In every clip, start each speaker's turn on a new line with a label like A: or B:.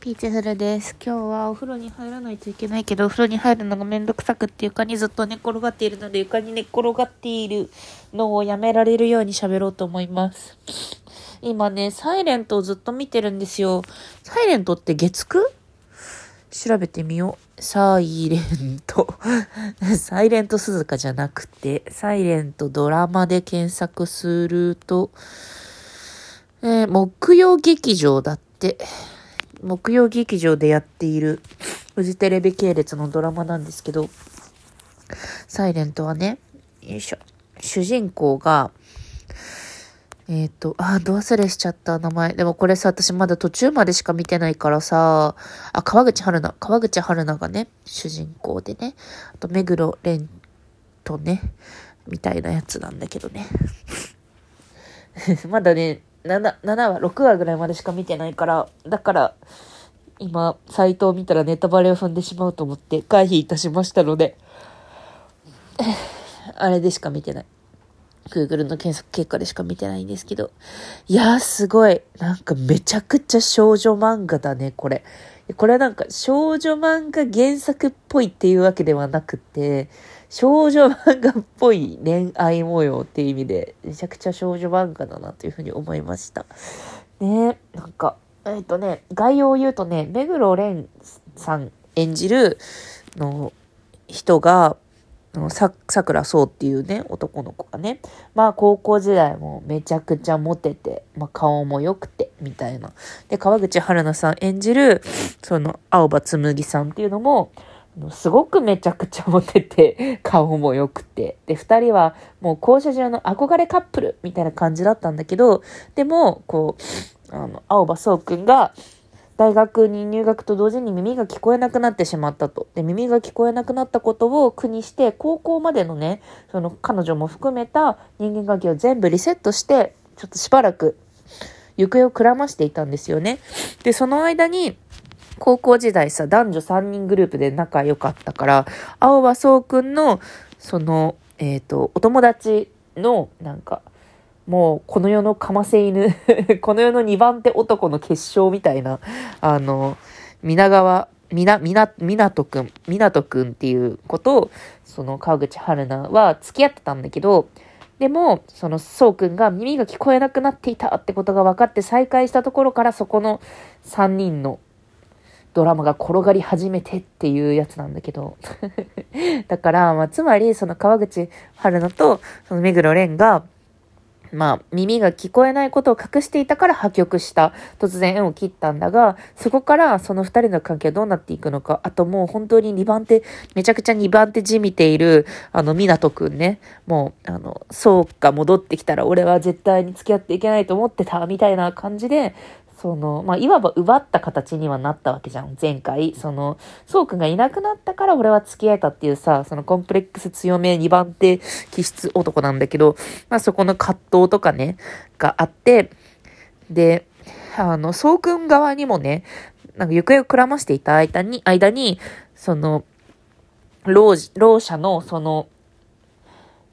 A: ピーチフルです。今日はお風呂に入らないといけないけど、お風呂に入るのがめんどくさくって床にずっと寝転がっているので、床に寝転がっているのをやめられるように喋ろうと思います。今ね、サイレントをずっと見てるんですよ。サイレントって月9調べてみよう。サイレント。サイレント鈴鹿じゃなくて、サイレントドラマで検索すると、えー木曜劇場だって。木曜劇場でやっているフジテレビ系列のドラマなんですけど、サイレントはね、よいしょ。主人公が、えっ、と、あ、ど忘れしちゃった名前。でもこれさ、私まだ途中までしか見てないからさ、あ、川口春奈。川口春奈がね、主人公でね、あと目黒蓮とね、みたいなやつなんだけどね。まだね、7、7話、6話ぐらいまでしか見てないから、だから、今、サイトを見たらネタバレを踏んでしまうと思って回避いたしましたので、あれでしか見てない。Google の検索結果でしか見てないんですけど。いやーすごい。なんかめちゃくちゃ少女漫画だね、これ。これはなんか少女漫画原作っぽいっていうわけではなくて、少女漫画っぽい恋愛模様っていう意味で、めちゃくちゃ少女漫画だなというふうに思いました。ねなんか、えっ、とね、概要を言うとね、目黒蓮さん演じるの人が、あのさ、桜そうっていうね、男の子がね、まあ高校時代もめちゃくちゃモテて、まあ顔も良くて、みたいな。で、川口春奈さん演じる、その、青葉紬さんっていうのも、すごくめちゃくちゃモテて、顔も良くて。で、二人はもう校舎中の憧れカップルみたいな感じだったんだけど、でも、こう、あの、青葉そうくんが、大学に入学と同時に耳が聞こえなくなってしまったと。で、耳が聞こえなくなったことを苦にして、高校までのね、その彼女も含めた人間関係を全部リセットして、ちょっとしばらく行方をくらましていたんですよね。で、その間に、高校時代さ、男女3人グループで仲良かったから、青葉そうくんの、その、えっ、と、お友達の、なんか、もう、この世のかませ犬、この世の2番手男の結晶みたいな、あの、皆川、みな、みな、みなとくん、みなとくんっていうことを、その川口春奈は付き合ってたんだけど、でも、その、そうくんが耳が聞こえなくなっていたってことが分かって再会したところから、そこの3人のドラマが転がり始めてっていうやつなんだけど。だから、まあ、つまり、その川口春奈と、その目黒蓮が、まあ、耳が聞こえないことを隠していたから破局した。突然縁を切ったんだが、そこからその二人の関係はどうなっていくのか。あともう本当に2番手、めちゃくちゃ2番手じみている、あの、湊くんね。もう、あの、そうか戻ってきたら俺は絶対に付き合っていけないと思ってた、みたいな感じで、その、まあ、いわば奪った形にはなったわけじゃん、前回。その、そうくんがいなくなったから俺は付き合えたっていうさ、そのコンプレックス強め2番手気質男なんだけど、まあ、そこの葛藤とかね、があって、で、あの、そうくん側にもね、なんか行方をくらましていた間に、間に、その、老子、老者のその、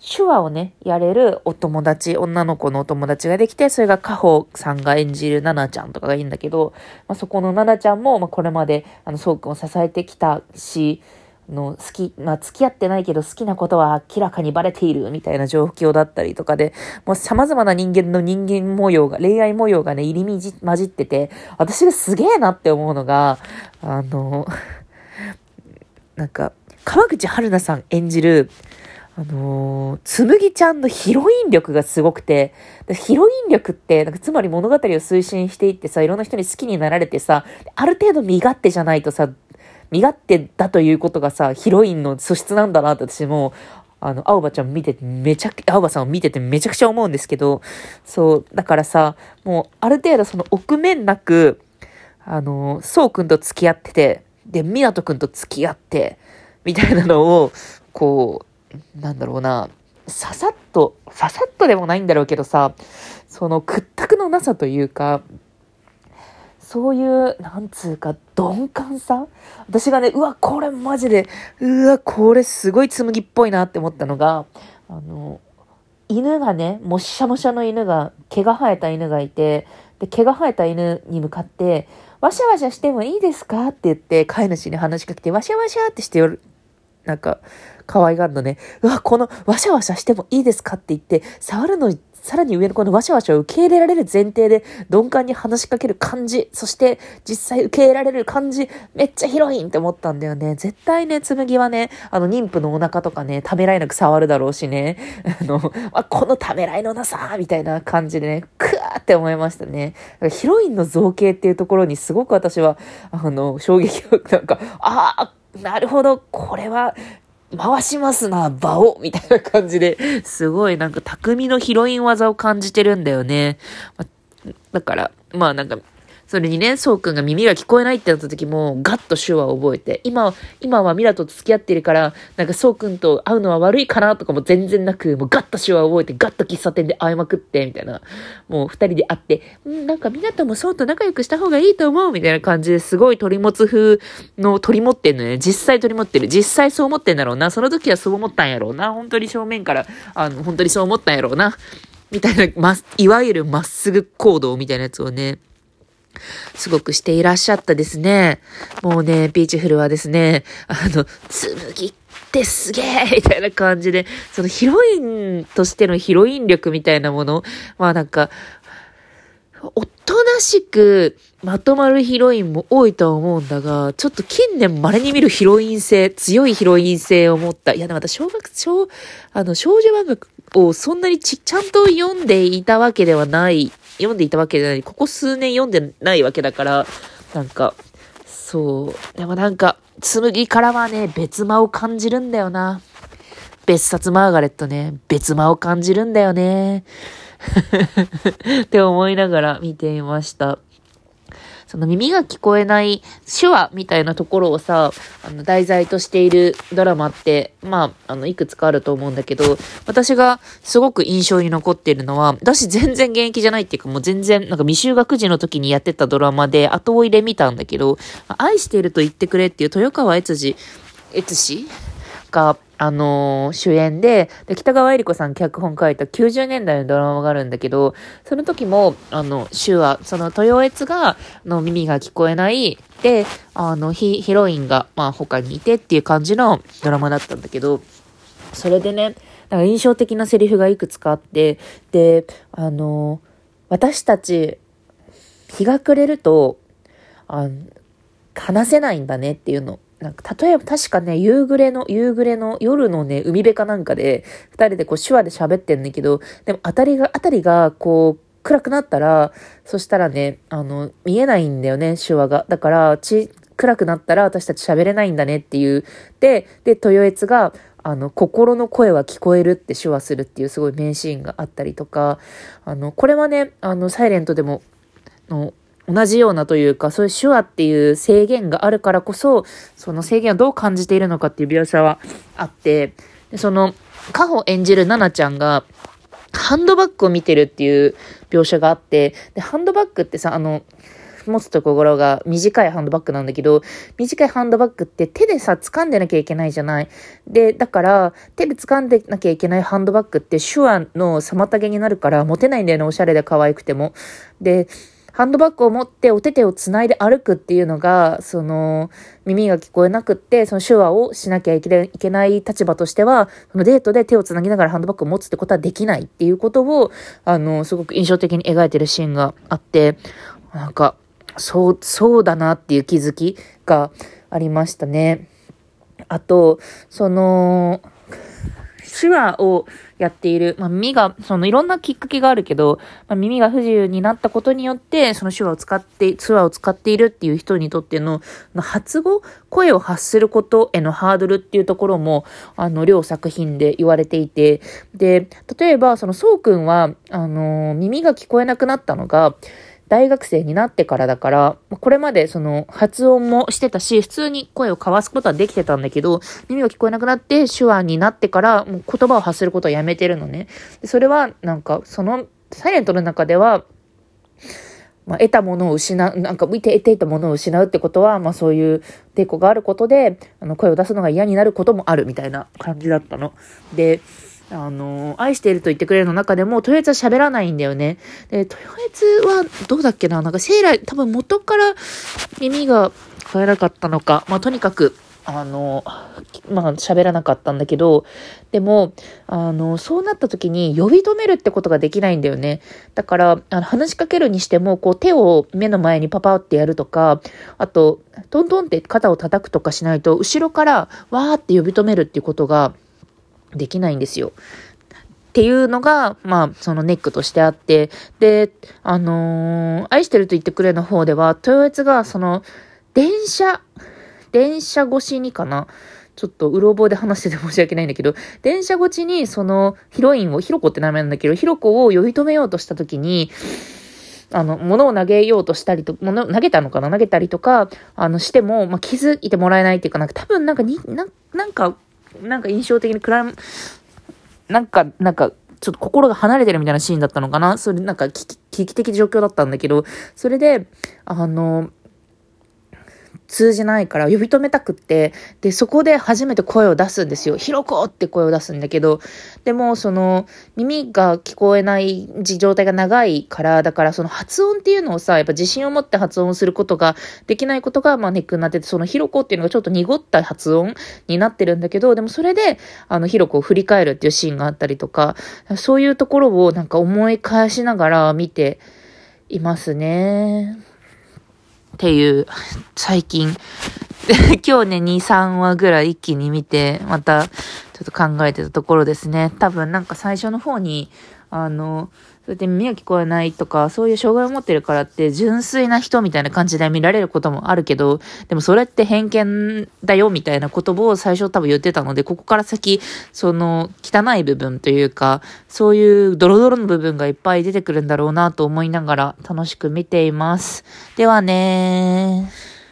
A: 手話をね、やれるお友達、女の子のお友達ができて、それがカホさんが演じるナナちゃんとかがいいんだけど、まあ、そこのナナちゃんも、まあ、これまで、あの、そうくんを支えてきたし、の、好き、まあ、付き合ってないけど好きなことは明らかにバレているみたいな状況だったりとかで、もう様々な人間の人間模様が、恋愛模様がね、入り混じってて、私がすげえなって思うのが、あの、なんか、川口春奈さん演じる、あのー、つむぎちゃんのヒロイン力がすごくて、ヒロイン力って、なんかつまり物語を推進していってさ、いろんな人に好きになられてさ、ある程度身勝手じゃないとさ、身勝手だということがさ、ヒロインの素質なんだなって私も、あの、青葉ちゃん見ててめちゃく、青葉さんを見ててめちゃくちゃ思うんですけど、そう、だからさ、もうある程度その臆面なく、あの、そうくんと付き合ってて、で、みなとくんと付き合って、みたいなのを、こう、なんだろうな、ささっと、ささっとでもないんだろうけどさ、その屈託のなさというか、そういう、なんつうか、鈍感さ。私がね、うわ、これマジで、うわ、これすごい紬っぽいなって思ったのが、あの、犬がね、もっしゃもしゃの犬が、毛が生えた犬がいて、で、毛が生えた犬に向かって、わしゃわしゃしてもいいですかって言って、飼い主に話しかけて、わしゃわしゃってしてよる、なんか、可愛がるのね。うわ、この、わしゃわしゃしてもいいですかって言って、触るのさらに上のこのわしゃわしゃを受け入れられる前提で鈍感に話しかける感じ、そして実際受け入れられる感じ、めっちゃヒロインって思ったんだよね。絶対ね、紬はね、あの妊婦のお腹とかね、ためらいなく触るだろうしね、あの、あこのためらいのなさみたいな感じでね、クワーって思いましたね。ヒロインの造形っていうところにすごく私は、あの、衝撃を、なんか、ああ、なるほど、これは回しますな、場をみたいな感じで、すごいなんか匠のヒロイン技を感じてるんだよね。だから、まあなんか、それにね、そうくんが耳が聞こえないってなった時も、ガッと手話を覚えて、今、今はミラと付き合ってるから、なんかそうくんと会うのは悪いかなとかも全然なく、もうガッと手話を覚えて、ガッと喫茶店で会いまくって、みたいな。もう二人で会って、んなんかミラともそうと仲良くした方がいいと思う、みたいな感じですごい取り持つ風の取り持ってんのね。実際取り持ってる。実際そう思ってんだろうな。その時はそう思ったんやろうな。本当に正面から、あの、本当にそう思ったんやろうな。みたいな、ま、いわゆるまっすぐ行動みたいなやつをね、すごくしていらっしゃったですね。もうね、ビーチフルはですね、あの、紬ってすげえみたいな感じで、そのヒロインとしてのヒロイン力みたいなもの、まあなんか、おとなしくまとまるヒロインも多いとは思うんだが、ちょっと近年稀に見るヒロイン性、強いヒロイン性を持った。いや、でも私、小学、小、あの、少女漫画をそんなにち、ちゃんと読んでいたわけではない読んでいたわけじゃない。ここ数年読んでないわけだから、なんか、そう。でもなんか、紬からはね、別間を感じるんだよな。別冊マーガレットね、別間を感じるんだよね。って思いながら見ていました。その耳が聞こえない手話みたいなところをさ、あの、題材としているドラマって、まあ、あの、いくつかあると思うんだけど、私がすごく印象に残っているのは、私全然現役じゃないっていうか、もう全然、なんか未就学時の時にやってたドラマで後追いで見たんだけど、愛していると言ってくれっていう豊川悦司、悦司が、あのー、主演でで、北川恵理子さん脚本書いた90年代のドラマがあるんだけど、その時も、あの、手話、その豊悦が、の耳が聞こえない、で、あの、ヒ、ヒロインが、まあ、他にいてっていう感じのドラマだったんだけど、それでね、なんか印象的なセリフがいくつかあって、で、あのー、私たち、日が暮れると、あ話せないんだねっていうの。なんか、例えば確かね、夕暮れの、夕暮れの夜のね、海辺かなんかで、二人でこう手話で喋ってんだけど、でも当たりが、当たりがこう、暗くなったら、そしたらね、あの、見えないんだよね、手話が。だから、ち、暗くなったら私たち喋れないんだねっていう。で、で、豊悦が、あの、心の声は聞こえるって手話するっていうすごい名シーンがあったりとか、あの、これはね、あの、サイレントでも、の、同じようなというか、そういう手話っていう制限があるからこそ、その制限をどう感じているのかっていう描写はあって、でその、カホ演じるナナちゃんが、ハンドバッグを見てるっていう描写があって、で、ハンドバッグってさ、あの、持つところが短いハンドバッグなんだけど、短いハンドバッグって手でさ、掴んでなきゃいけないじゃない。で、だから、手で掴んでなきゃいけないハンドバッグって手話の妨げになるから持てないんだよね、おしゃれで可愛くても。で、ハンドバッグを持ってお手手を繋いで歩くっていうのが、その、耳が聞こえなくって、その手話をしなきゃいけない立場としては、そのデートで手を繋ぎながらハンドバッグを持つってことはできないっていうことを、あの、すごく印象的に描いてるシーンがあって、なんか、そう、そうだなっていう気づきがありましたね。あと、その、手話をやっている、まあ、耳が、そのいろんなきっかけがあるけど、まあ、耳が不自由になったことによって、その手話を使って、手話を使っているっていう人にとっての、発語、声を発することへのハードルっていうところも、あの、両作品で言われていて、で、例えば、その、そうくんは、あの、耳が聞こえなくなったのが、大学生になってからだから、これまでその発音もしてたし、普通に声を交わすことはできてたんだけど、耳が聞こえなくなって手話になってから、もう言葉を発することをやめてるのね。それはなんか、そのサイレントの中では、まあ、得たものを失う、なんか見て得ていたものを失うってことは、まあそういう抵抗があることで、あの声を出すのが嫌になることもあるみたいな感じだったの。で、あの、愛していると言ってくれるの中でも、豊悦は喋らないんだよね。で、豊悦は、どうだっけな？なんか、生来、多分元から耳が変えなかったのか。まあ、とにかく、あの、まあ、喋らなかったんだけど、でも、あの、そうなった時に呼び止めるってことができないんだよね。だから、あの話しかけるにしても、こう手を目の前にパパってやるとか、あと、トントンって肩を叩くとかしないと、後ろからわーって呼び止めるっていうことができないんですよ。っていうのが、まあ、そのネックとしてあって、で、あのー、愛してると言ってくれの方では、豊悦が、その、電車、電車越しにかな。ちょっとうろ覚えで話してて申し訳ないんだけど、電車越しにそのヒロインを、ヒロコって名前なんだけど、ヒロコを呼び止めようとした時に、あの、物を投げようとしたりと、物、投げたのかな？投げたりとか、あの、しても、まあ、気づいてもらえないっていうか、なんか多分なんかに、ななんか、なんか印象的に暗い、なんか、なんか、ちょっと心が離れてるみたいなシーンだったのかな？それなんか危機危機的状況だったんだけど、それで、あの、通じないから呼び止めたくって、で、そこで初めて声を出すんですよ。ひろこって声を出すんだけど、でも、その、耳が聞こえない状態が長いから、だからその発音っていうのをさ、やっぱ自信を持って発音することができないことが、まあネックになってて、そのひろこっていうのがちょっと濁った発音になってるんだけど、でもそれで、あの、ひろこを振り返るっていうシーンがあったりとか、そういうところをなんか思い返しながら見ていますね。っていう、最近、今日ね、2、3話ぐらい一気に見て、また、ちょっと考えてたところですね。多分なんか最初の方に、あの、そうやって耳が聞こえないとか、そういう障害を持ってるからって純粋な人みたいな感じで見られることもあるけど、でもそれって偏見だよみたいな言葉を最初多分言ってたので、ここから先、その汚い部分というか、そういうドロドロの部分がいっぱい出てくるんだろうなと思いながら楽しく見ています。ではねー。